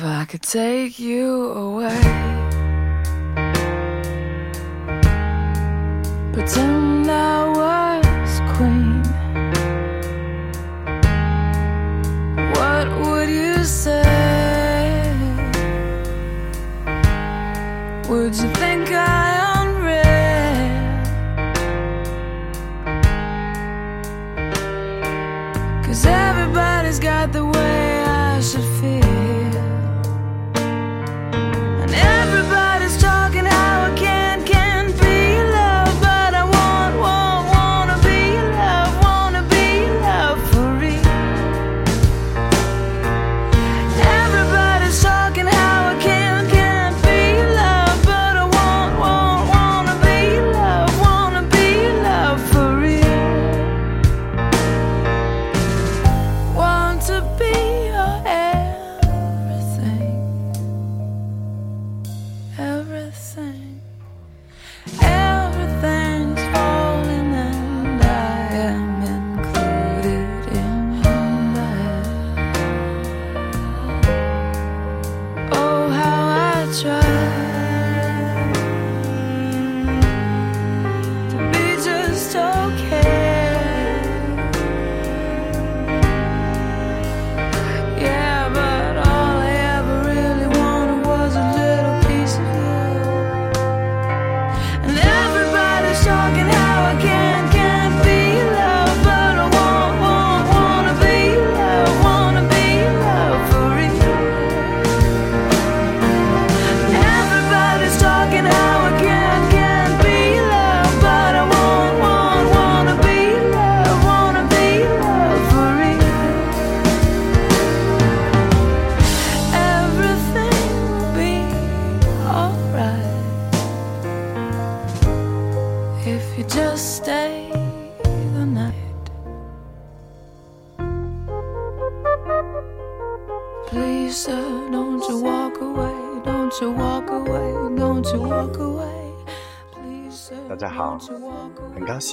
If I could take you away, pretend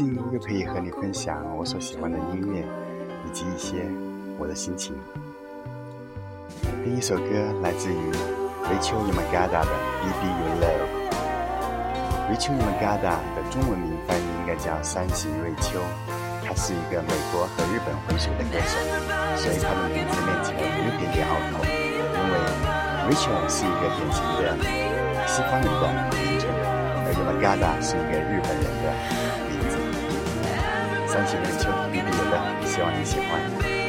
又可以和你分享我所喜欢的音乐，以及一些我的心情。第一首歌来自于 Rachel Yamagata 的《Baby You Love》。Rachel Yamagata 的中文名翻译应该叫三喜瑞秋，她是一个美国和日本混血的歌手，所以她的名字念起来有一点点拗口，因为 Rachel 是一个典型的西方人的名称，而 Yamagata 是一个日本人的。三喜临门必定有的希望你喜欢。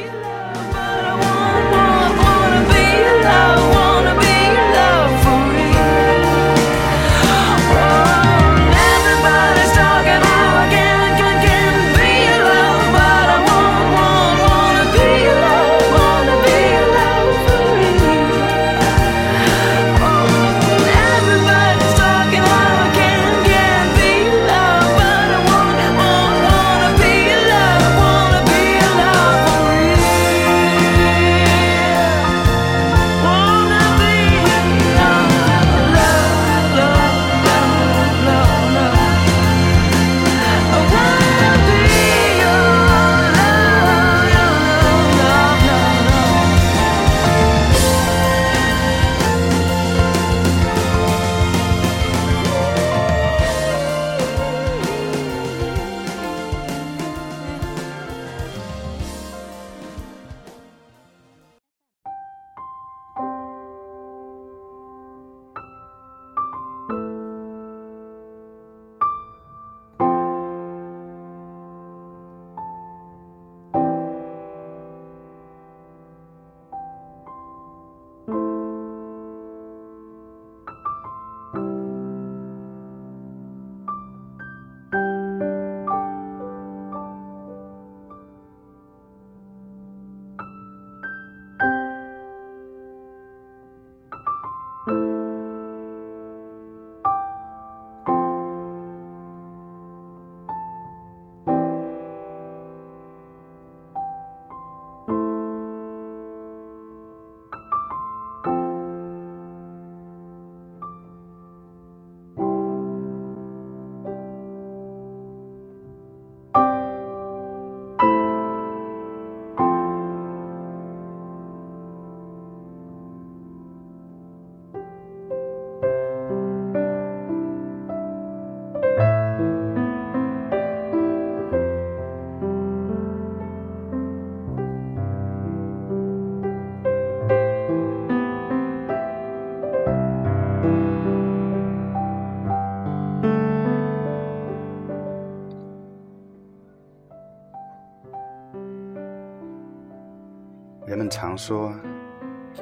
说，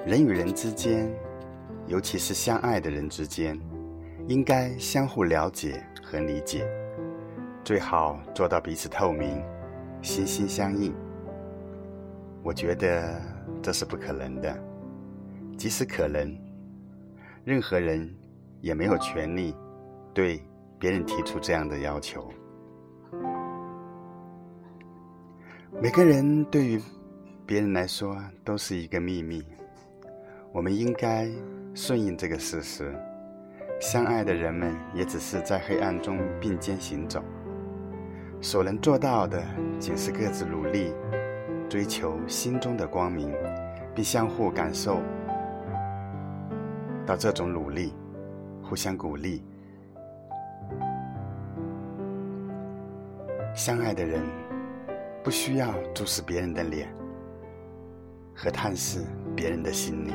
人与人之间，尤其是相爱的人之间，应该相互了解和理解，最好做到彼此透明、心心相印。我觉得这是不可能的，即使可能，任何人也没有权利对别人提出这样的要求。每个人对于别人来说都是一个秘密，我们应该顺应这个事实。相爱的人们也只是在黑暗中并肩行走，所能做到的仅是各自努力，追求心中的光明，并相互感受到这种努力，互相鼓励。相爱的人不需要注视别人的脸。和探视别人的心灵。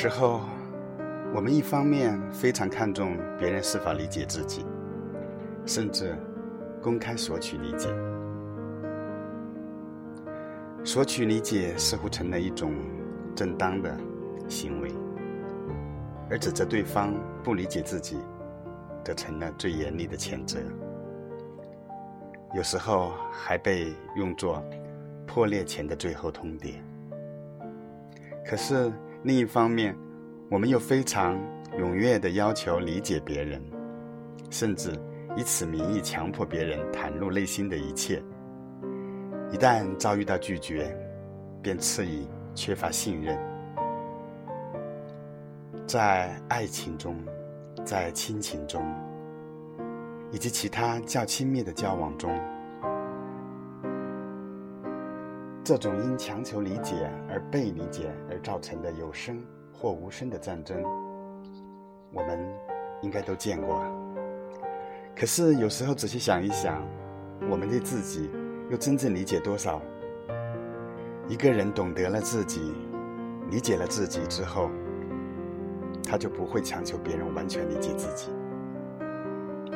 时候，我们一方面非常看重别人是否理解自己，甚至公开索取理解。索取理解似乎成了一种正当的行为，而指责对方不理解自己，则成了最严厉的谴责。有时候还被用作破裂前的最后通牒。可是另一方面，我们又非常踊跃地要求理解别人，甚至以此名义强迫别人袒露内心的一切。一旦遭遇到拒绝，便赐以缺乏信任。在爱情中，在亲情中，以及其他较亲密的交往中，这种因强求理解而被理解而造成的有声或无声的战争，我们应该都见过。可是有时候仔细想一想，我们对自己。又真正理解多少？一个人懂得了自己，理解了自己之后，他就不会强求别人完全理解自己，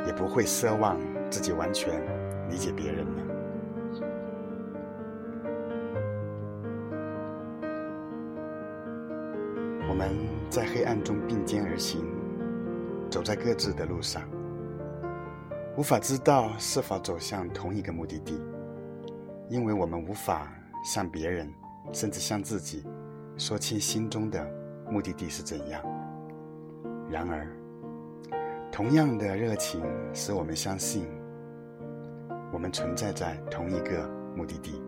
也不会奢望自己完全理解别人了。们在黑暗中并肩而行，走在各自的路上，无法知道是否走向同一个目的地。因为我们无法向别人，甚至向自己，说清心中的目的地是怎样。然而，同样的热情使我们相信，我们存在在同一个目的地。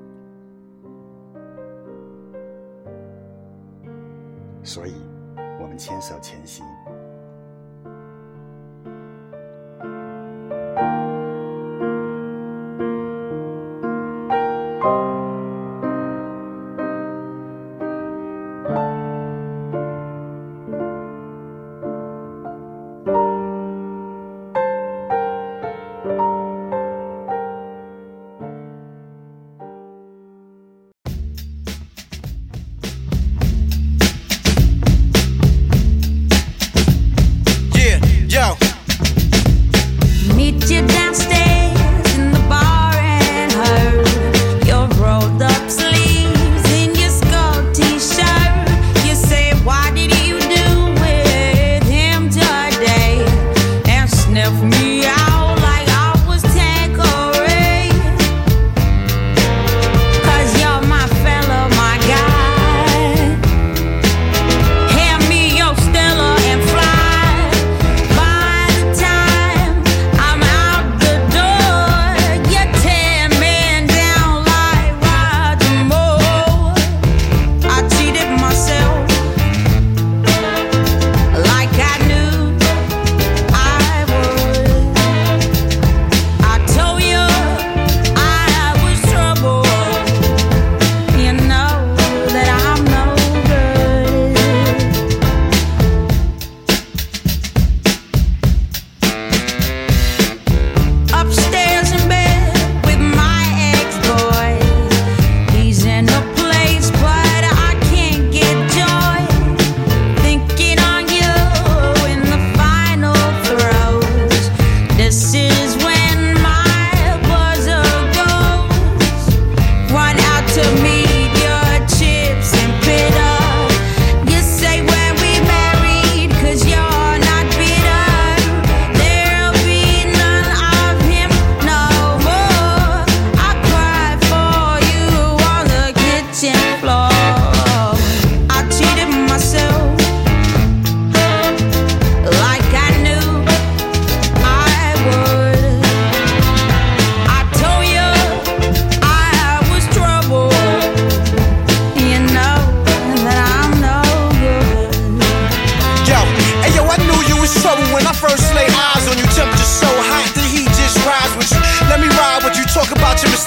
所以，我们牵手前行。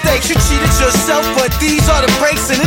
mistakes. You cheated yourself, but these are the breaks. And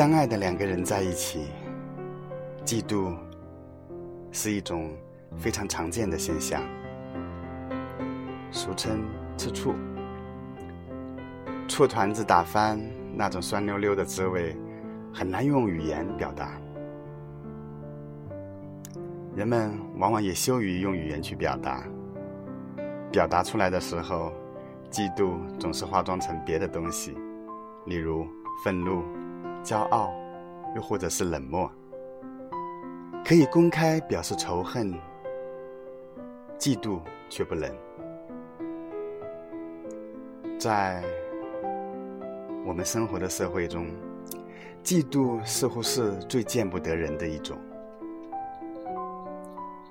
相爱的两个人在一起，嫉妒是一种非常常见的现象，俗称吃醋。醋团子打翻那种酸溜溜的滋味，很难用语言表达。人们往往也羞于用语言去表达，表达出来的时候，嫉妒总是化妆成别的东西，例如愤怒、骄傲，又或者是冷漠。可以公开表示仇恨，嫉妒却不能。在我们生活的社会中，嫉妒似乎是最见不得人的一种。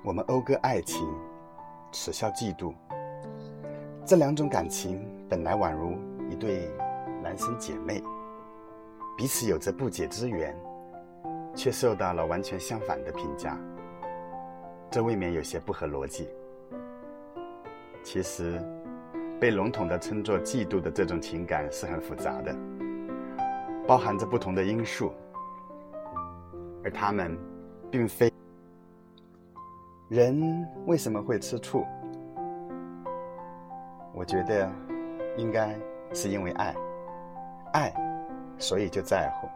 我们讴歌爱情，耻笑嫉妒。这两种感情本来宛如一对孪生姐妹，彼此有着不解之缘，却受到了完全相反的评价，这未免有些不合逻辑。其实，被笼统的称作嫉妒的这种情感是很复杂的，包含着不同的因素，而他们并非。人为什么会吃醋？我觉得，应该是因为爱，爱，所以就在乎，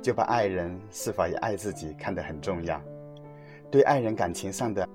就把爱人是否也爱自己看得很重要，对爱人感情上的。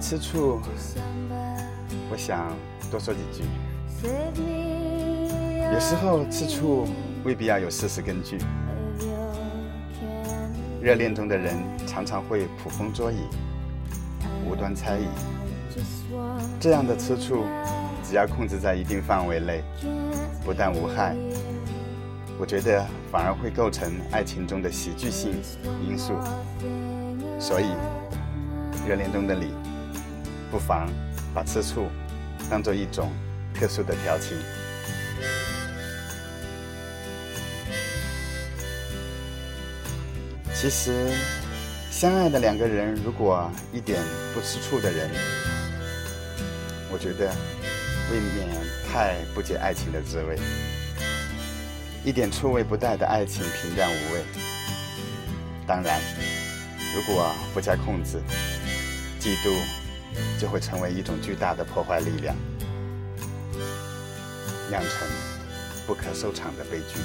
吃醋，我想多说几句。有时候吃醋未必要有事实根据。热恋中的人常常会捕风捉影、无端猜疑，这样的吃醋，只要控制在一定范围内，不但无害，我觉得反而会构成爱情中的喜剧性因素。所以。热恋中的你，不妨把吃醋当做一种特殊的调情。其实，相爱的两个人，如果一点不吃醋的人，我觉得未免太不解爱情的滋味。一点醋味不带的爱情，平淡无味。当然，如果不加控制。嫉妒就会成为一种巨大的破坏力量，酿成不可收场的悲剧。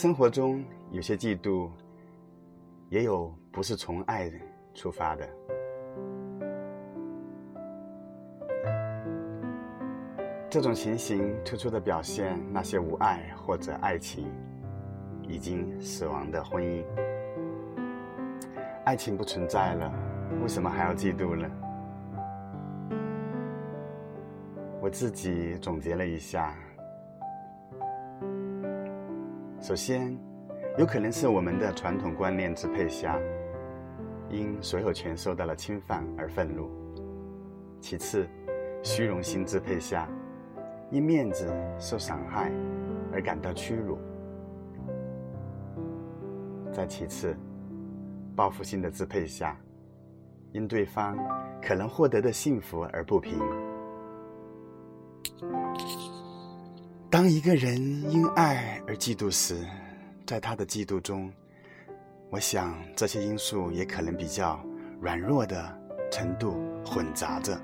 生活中有些嫉妒，也有不是从爱出发的。这种情形突出的表现那些无爱或者爱情已经死亡的婚姻。爱情不存在了，为什么还要嫉妒呢？我自己总结了一下，首先，有可能是我们的传统观念支配下，因所有权受到了侵犯而愤怒；其次，虚荣心支配下。因面子受伤害而感到屈辱，再其次，报复心的支配下，因对方可能获得的幸福而不平。当一个人因爱而嫉妒时，在他的嫉妒中，我想这些因素也可能比较软弱的程度混杂着。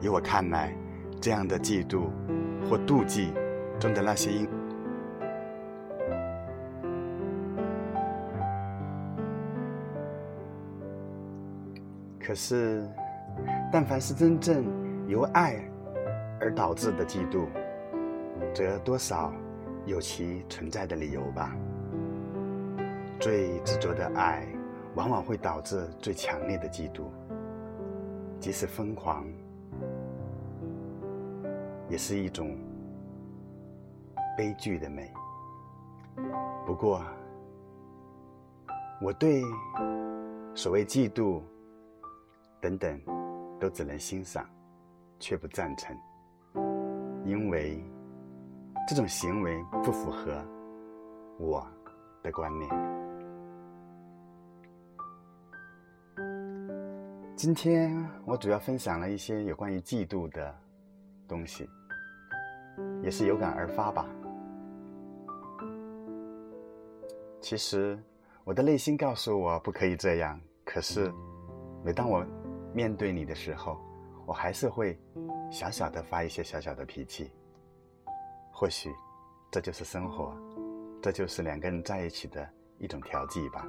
以我看来。这样的嫉妒或妒忌中的那些因，可是，但凡是真正由爱而导致的嫉妒，则多少有其存在的理由吧。最执着的爱，往往会导致最强烈的嫉妒，即使疯狂。也是一种悲剧的美。不过，我对所谓嫉妒等等，都只能欣赏，却不赞成，因为这种行为不符合我的观念。今天我主要分享了一些有关于嫉妒的东西。也是有感而发吧。其实，我的内心告诉我不可以这样。可是，每当我面对你的时候，我还是会小小的发一些小小的脾气。或许，这就是生活，这就是两个人在一起的一种调剂吧。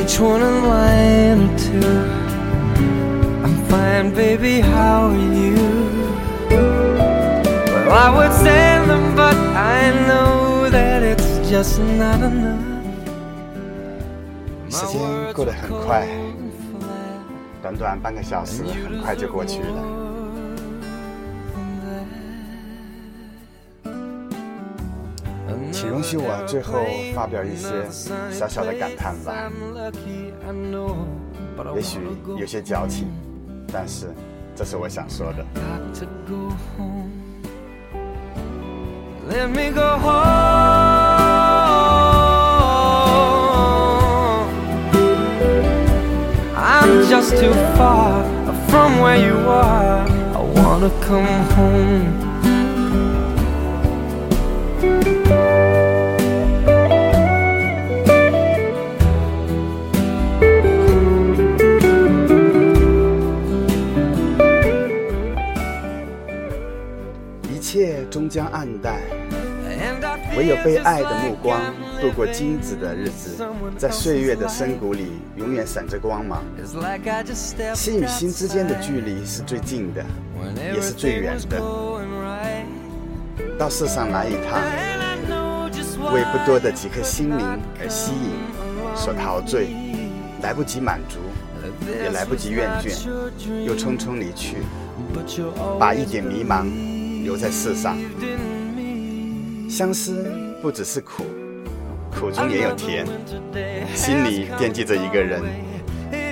Each one a line or two I'm fine, baby, how are you? Well, I would send them, but I know that it's just not enough 时间过得很快，短短半个小时，很快就过去了。许我最后发表一些小小的感叹吧，也许有些矫情，但是这是我想说的。终将暗淡，唯有被爱的目光度过金子的日子，在岁月的深谷里永远闪着光芒。心与心之间的距离是最近的，也是最远的。到世上来一趟，为不多的几颗心灵而吸引，所陶醉，来不及满足，也来不及厌倦，又匆匆离去，把一点迷茫留在世上。相思不只是苦，苦中也有甜。心里惦记着一个人，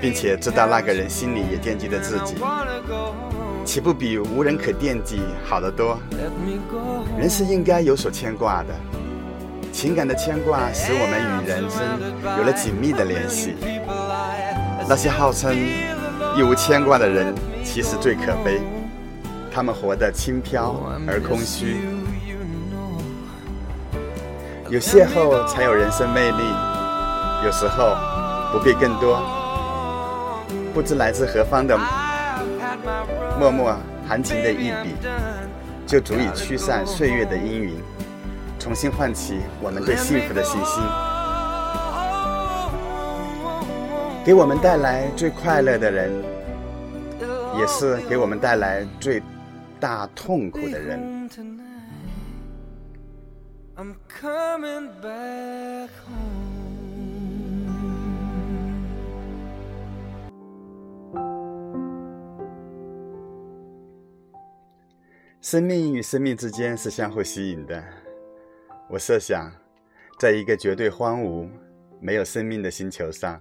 并且知道那个人心里也惦记着自己，岂不比无人可惦记好得多？人是应该有所牵挂的，情感的牵挂使我们与人生有了紧密的联系。那些号称一无牵挂的人，其实最可悲，他们活得轻飘而空虚。有邂逅才有人生魅力，有时候不必更多，不知来自何方的默默含情的一笔，就足以驱散岁月的阴云，重新唤起我们对幸福的信心，给我们带来最快乐的人，也是给我们带来最大痛苦的人。I'm coming back home. 生命与生命之间是相互吸引的。我设想，在一个绝对荒芜、没有生命的星球上，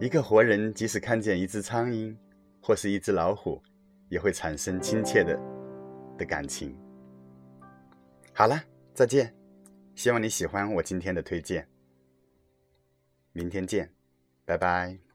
一个活人即使看见一只苍蝇或是一只老虎，也会产生亲切的的感情。好了，再见。希望你喜欢我今天的推荐，明天见，拜拜。